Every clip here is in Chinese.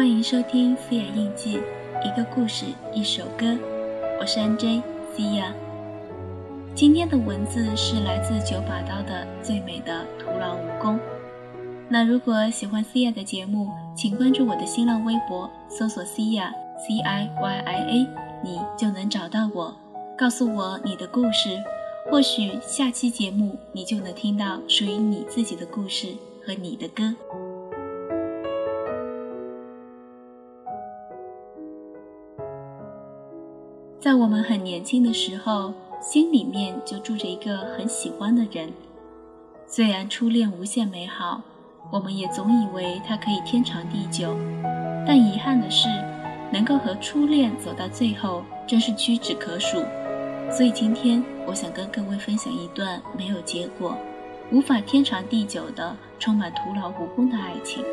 欢迎收听《思雅印记》，一个故事，一首歌。我是 NJ 思雅。今天的文字是来自九把刀的《最美的徒劳无功》。那如果喜欢思雅的节目，请关注我的新浪微博，搜索思雅 C I Y I A，你就能找到我。告诉我你的故事，或许下期节目你就能听到属于你自己的故事和你的歌。在我们很年轻的时候，心里面就住着一个很喜欢的人。虽然初恋无限美好，我们也总以为它可以天长地久，但遗憾的是，能够和初恋走到最后，真是屈指可数。所以今天，我想跟各位分享一段没有结果、无法天长地久的、充满徒劳无功的爱情。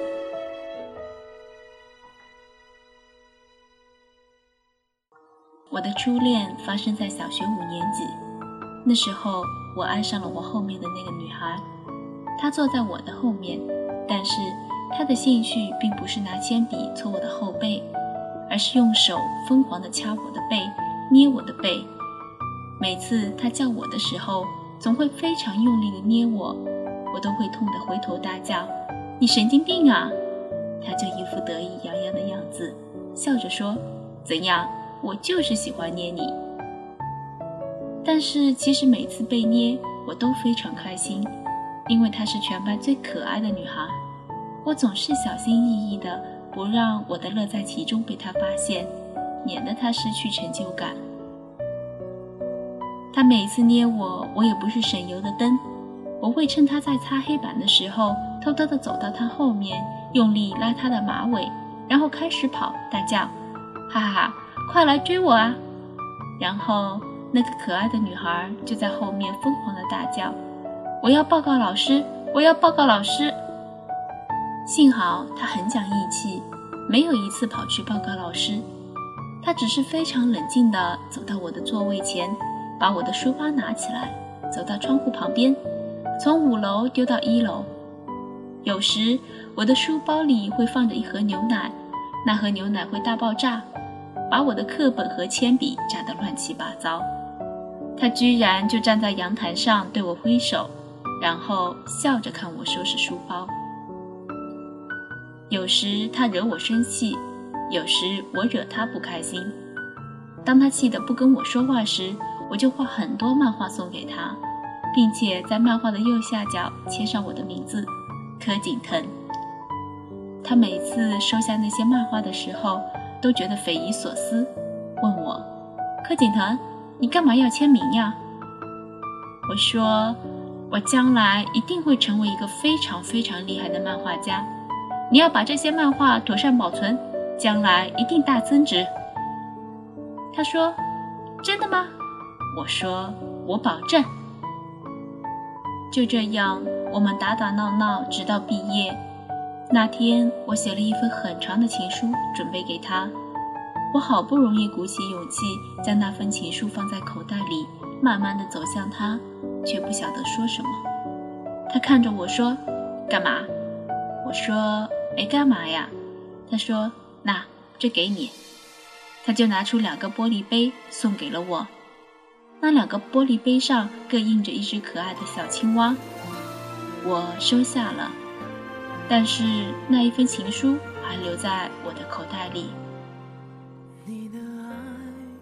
我的初恋发生在小学五年级，那时候我爱上了我后面的那个女孩，她坐在我的后面，但是她的兴趣并不是拿铅笔搓我的后背，而是用手疯狂地掐我的背，捏我的背。每次她叫我的时候，总会非常用力地捏我，我都会痛得回头大叫：“你神经病啊！”她就一副得意洋洋的样子，笑着说：“怎样？”我就是喜欢捏你，但是其实每次被捏，我都非常开心，因为她是全班最可爱的女孩。我总是小心翼翼的，不让我的乐在其中被她发现，免得她失去成就感。她每次捏我，我也不是省油的灯，我会趁她在擦黑板的时候，偷偷的走到她后面，用力拉她的马尾，然后开始跑，大叫：“哈哈哈！”快来追我啊！然后那个可爱的女孩就在后面疯狂的大叫：“我要报告老师！我要报告老师！”幸好她很讲义气，没有一次跑去报告老师。她只是非常冷静地走到我的座位前，把我的书包拿起来，走到窗户旁边，从五楼丢到一楼。有时我的书包里会放着一盒牛奶，那盒牛奶会大爆炸。把我的课本和铅笔炸得乱七八糟，他居然就站在阳台上对我挥手，然后笑着看我收拾书包。有时他惹我生气，有时我惹他不开心。当他气得不跟我说话时，我就画很多漫画送给他，并且在漫画的右下角签上我的名字柯景腾。他每次收下那些漫画的时候。都觉得匪夷所思，问我：“柯景腾，你干嘛要签名呀？”我说：“我将来一定会成为一个非常非常厉害的漫画家，你要把这些漫画妥善保存，将来一定大增值。”他说：“真的吗？”我说：“我保证。”就这样，我们打打闹闹，直到毕业。那天，我写了一封很长的情书，准备给他。我好不容易鼓起勇气，将那封情书放在口袋里，慢慢的走向他，却不晓得说什么。他看着我说：“干嘛？”我说：“没干嘛呀。”他说：“那这给你。”他就拿出两个玻璃杯送给了我。那两个玻璃杯上各印着一只可爱的小青蛙。我收下了。但是那一封情书还留在我的口袋里。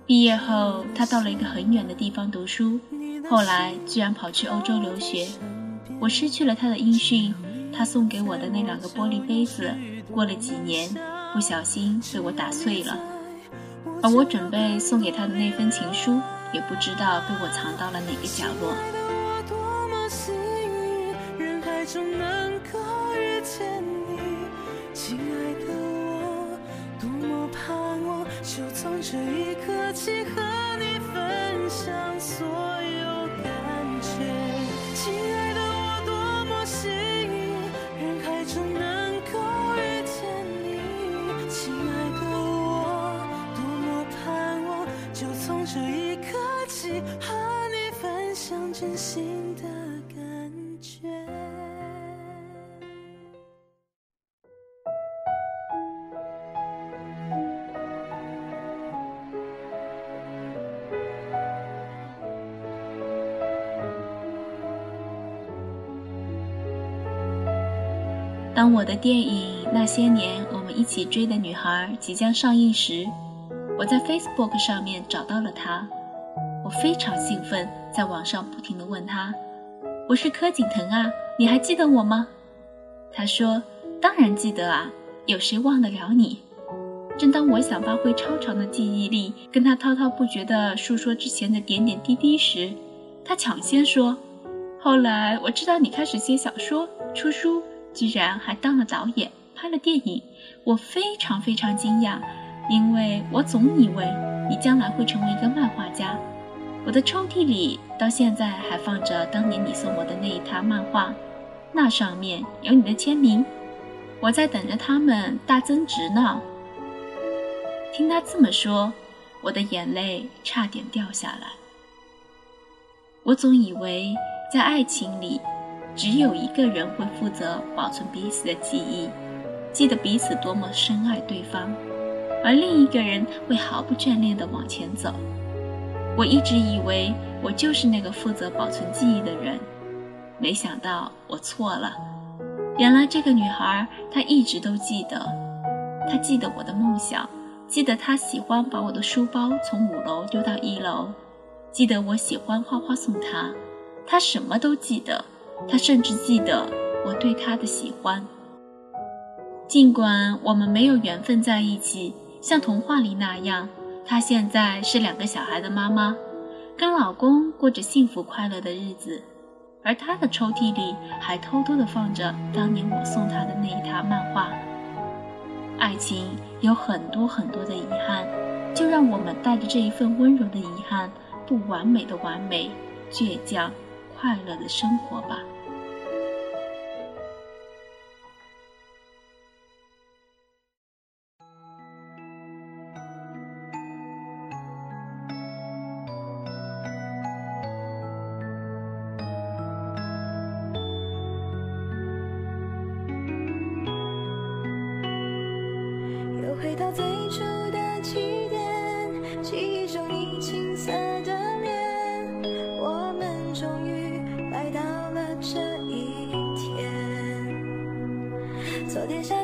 毕业后，他到了一个很远的地方读书，后来居然跑去欧洲留学。我失去了他的音讯，他送给我的那两个玻璃杯子，过了几年，不小心被我打碎了。而我准备送给他的那封情书，也不知道被我藏到了哪个角落。人海中能够见你，亲爱的我，多么盼望，就从这一刻起和你分享所有感觉。亲爱的我，多么幸运，人海中能够遇见你。亲爱的我，多么盼望，就从这一刻起和你分享真心当我的电影《那些年我们一起追的女孩》即将上映时，我在 Facebook 上面找到了他。我非常兴奋，在网上不停地问他：“我是柯景腾啊，你还记得我吗？”他说：“当然记得啊，有谁忘得了你？”正当我想发挥超长的记忆力，跟他滔滔不绝地述说之前的点点滴滴时，他抢先说：“后来我知道你开始写小说、出书。”居然还当了导演，拍了电影，我非常非常惊讶，因为我总以为你将来会成为一个漫画家。我的抽屉里到现在还放着当年你送我的那一沓漫画，那上面有你的签名，我在等着它们大增值呢。听他这么说，我的眼泪差点掉下来。我总以为在爱情里。只有一个人会负责保存彼此的记忆，记得彼此多么深爱对方，而另一个人会毫不眷恋地往前走。我一直以为我就是那个负责保存记忆的人，没想到我错了。原来这个女孩，她一直都记得，她记得我的梦想，记得她喜欢把我的书包从五楼丢到一楼，记得我喜欢画画送她，她什么都记得。他甚至记得我对他的喜欢，尽管我们没有缘分在一起，像童话里那样。她现在是两个小孩的妈妈，跟老公过着幸福快乐的日子，而她的抽屉里还偷偷地放着当年我送她的那一沓漫画。爱情有很多很多的遗憾，就让我们带着这一份温柔的遗憾，不完美的完美，倔强。快乐的生活吧。昨天下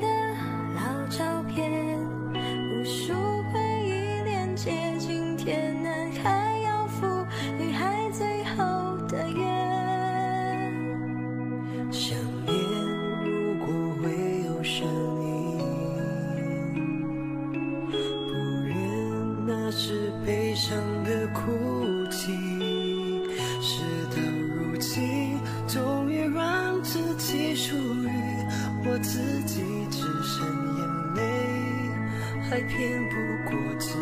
骗不过自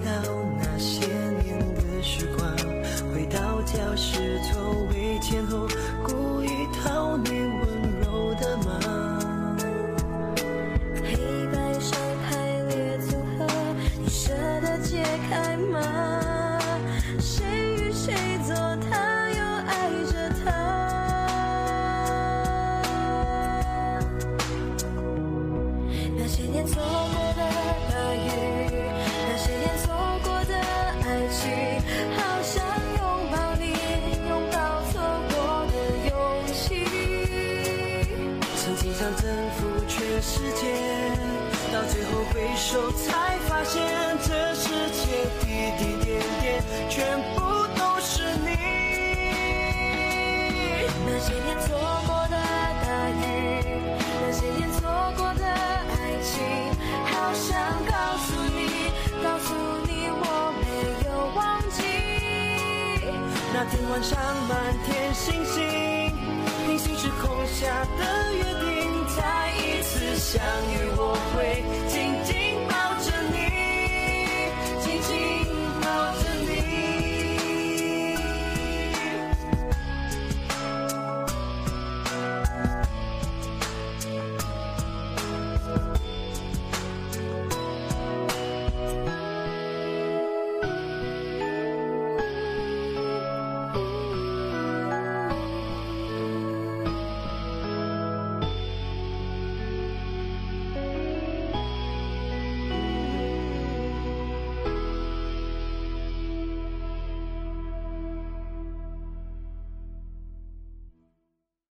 己。好想拥抱你拥抱错过的勇气。曾经想征服全世界到最后回首才发现这世界天晚上满天星星，平行时空下的约定。再一次相遇，我会。